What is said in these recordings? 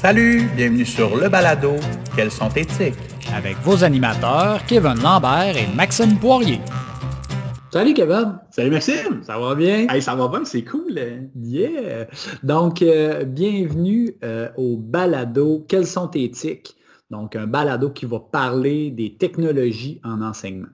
Salut, bienvenue sur Le Balado. Quels sont éthiques? Avec vos animateurs, Kevin Lambert et Maxime Poirier. Salut Kevin. Salut Maxime. Ça va bien? Hey, ça va bien, c'est cool. Yeah. Donc, euh, bienvenue euh, au balado Quels sont éthiques? Donc, un balado qui va parler des technologies en enseignement.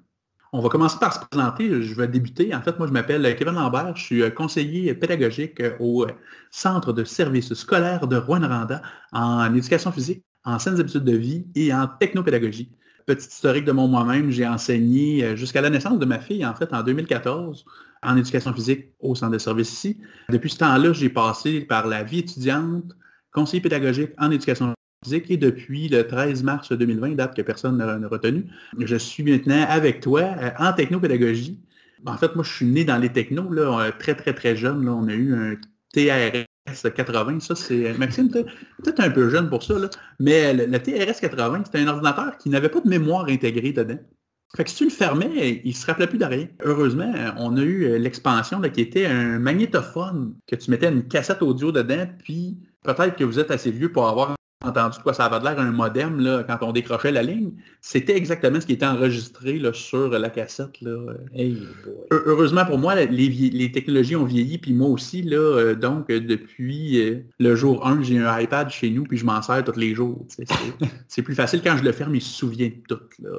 On va commencer par se présenter. Je vais débuter. En fait, moi, je m'appelle Kevin Lambert. Je suis euh, conseiller pédagogique au Centre de services scolaires de Rouen-Randa en éducation physique, en saines habitudes de vie et en technopédagogie. Petit historique de mon moi-même, j'ai enseigné jusqu'à la naissance de ma fille, en fait, en 2014, en éducation physique au centre de services ici. Depuis ce temps-là, j'ai passé par la vie étudiante, conseiller pédagogique en éducation physique et depuis le 13 mars 2020, date que personne n'a retenu, je suis maintenant avec toi euh, en technopédagogie. En fait, moi, je suis né dans les technos, là, très, très, très jeune. Là, on a eu un TRS 80, ça c'est. Maxime, peut-être un peu jeune pour ça, là, mais le, TRS 80, c'était un ordinateur qui n'avait pas de mémoire intégrée dedans. Fait que si tu le fermais, il ne se rappelait plus de rien. Heureusement, on a eu l'expansion qui était un magnétophone, que tu mettais une cassette audio dedans, puis peut-être que vous êtes assez vieux pour avoir entendu quoi ça avait l'air un modem là, quand on décrochait la ligne. C'était exactement ce qui était enregistré là, sur la cassette. Là. Heureusement pour moi, les, technologies ont vieilli, puis moi aussi. Là, euh, donc, depuis euh, le jour 1, j'ai un iPad chez nous, puis je m'en sers tous les jours. C'est plus facile quand je le ferme, il se souvient de tout. Là.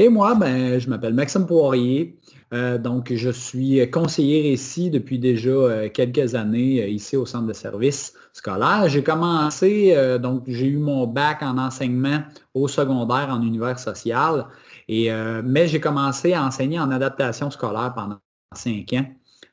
Et moi, ben, je m'appelle Maxime Poirier. Euh, donc, je suis conseiller ici depuis déjà euh, quelques années euh, ici au centre de services scolaires. J'ai commencé, donc j'ai eu mon bac en enseignement au secondaire en univers social, et, mais j'ai commencé à enseigner en adaptation scolaire pendant cinq ans.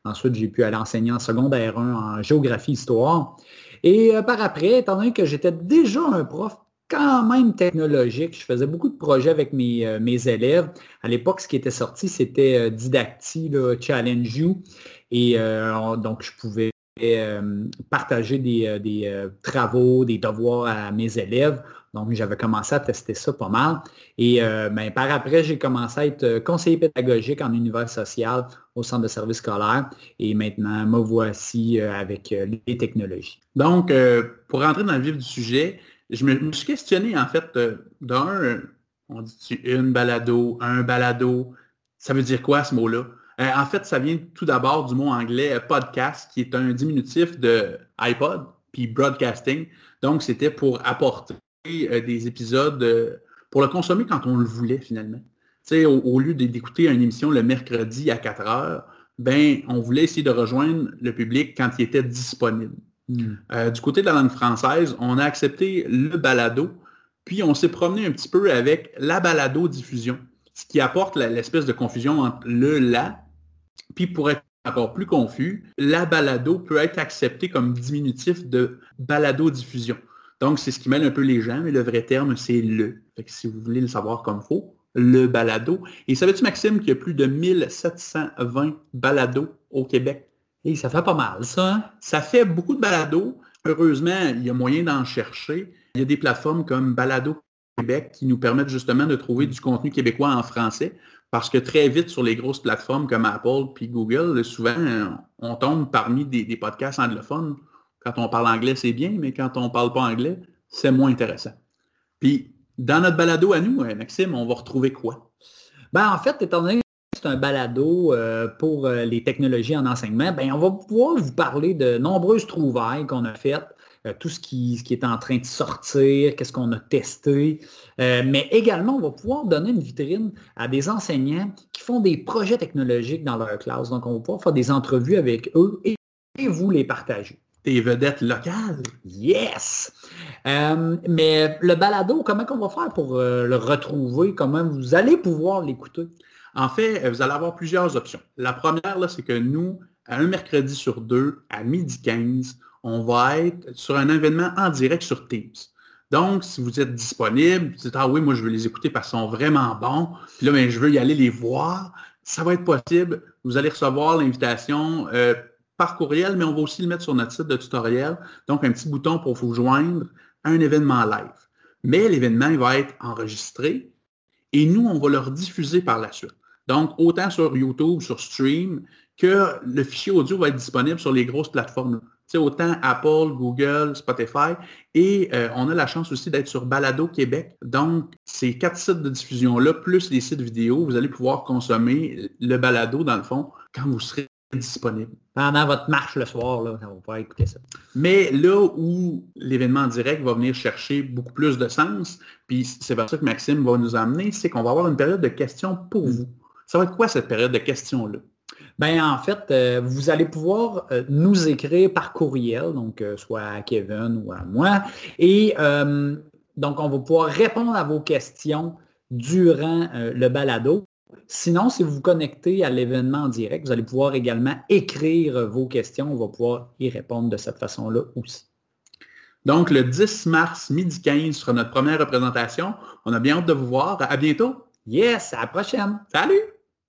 Ensuite, j'ai pu aller enseigner en secondaire 1 en géographie-histoire. Et par après, étant donné que j'étais déjà un prof quand même technologique. Je faisais beaucoup de projets avec mes, euh, mes élèves. À l'époque, ce qui était sorti, c'était euh, Didacti, Challenge You. Et euh, donc, je pouvais partager des, travaux, des devoirs à mes élèves. Donc, j'avais commencé à tester ça pas mal. Et ben, par après, j'ai commencé à être conseiller pédagogique en univers social au centre de services scolaires. Et maintenant, me voici avec les technologies. Donc, pour rentrer dans le vif du sujet, je me, suis questionné, en fait, euh, d'un, on dit une balado, un balado, ça veut dire quoi ce mot-là? Euh, en fait, ça vient tout d'abord du mot anglais euh, podcast, qui est un diminutif de iPod, puis broadcasting. Donc, c'était pour apporter des épisodes, pour le consommer quand on le voulait finalement. Au, au, lieu d'écouter une émission le mercredi à 4 heures, ben, on voulait essayer de rejoindre le public quand il était disponible. Hmm. Euh, du côté de la langue française, on a accepté le balado, puis on s'est promené un petit peu avec la balado-diffusion, ce qui apporte l'espèce de confusion entre le la, puis pour être encore plus confus, la balado peut être accepté comme diminutif de balado-diffusion. Donc, c'est ce qui mêle un peu les gens, mais le vrai terme, c'est le. si vous voulez le savoir comme faux, le balado. Et savais-tu, Maxime, qu'il y a plus de 1720 balados au Québec? Et ça fait pas mal, ça. Hein? Ça fait beaucoup de balados. Heureusement, il y a moyen d'en chercher. Il y a des plateformes comme Balado Québec qui nous permettent justement de trouver du contenu québécois en français. Parce que très vite, sur les grosses plateformes comme Apple puis Google, souvent, on tombe parmi des, podcasts anglophones. Quand on parle anglais, c'est bien, mais quand on ne parle pas anglais, c'est moins intéressant. Puis, dans notre balado à nous, euh, Maxime, on va retrouver quoi? Ben, en fait, étant donné un balado euh, pour euh, les technologies en enseignement, ben, on va pouvoir vous parler de nombreuses trouvailles qu'on a faites, euh, tout ce qui, est en train de sortir, qu'est-ce qu'on a testé, mais également, on va pouvoir donner une vitrine à des enseignants qui font des projets technologiques dans leur classe. Donc, on va pouvoir faire des entrevues avec eux et, vous les partager. Des vedettes locales. Yes! mais le balado, comment on va faire pour le retrouver? Comment vous allez pouvoir l'écouter? En fait, euh, vous allez avoir plusieurs options. La première, c'est que nous, un mercredi sur deux, à midi 15, on va être sur un événement en direct sur Teams. Donc, si vous êtes disponible, vous dites, ah oui, moi, je veux les écouter parce qu'ils sont vraiment bons, puis là, ben, je veux y aller les voir, ça va être possible. Vous allez recevoir l'invitation euh, par courriel, mais on va aussi le mettre sur notre site de tutoriel. Donc, un petit bouton pour vous joindre à un événement live. Mais l'événement, il va être enregistré et nous, on va le diffuser par la suite. Donc, autant sur YouTube, sur Stream, que le fichier audio va être disponible sur les grosses plateformes. Autant Apple, Google, Spotify. Et euh, on a la chance aussi d'être sur Balado Québec. Donc, ces quatre sites de diffusion-là, plus les sites vidéo, vous allez pouvoir consommer le balado, dans le fond, quand vous serez disponible. Pendant votre marche le soir, là, on va pouvoir écouter ça. Mais là où l'événement en direct va venir chercher beaucoup plus de sens, puis c'est vers ça que Maxime va nous amener, c'est qu'on va avoir une période de questions pour vous. Ça va être quoi cette période de questions-là? Ben en fait, euh, vous allez pouvoir euh, nous écrire par courriel, donc euh, soit à Kevin ou à moi. Et donc, on va pouvoir répondre à vos questions durant le balado. Sinon, si vous vous connectez à l'événement en direct, vous allez pouvoir également écrire vos questions. On va pouvoir y répondre de cette façon-là aussi. Donc, le 10 mars, midi 15, sera notre première représentation. On a bien hâte de vous voir. À bientôt. Yes, à la prochaine. Salut!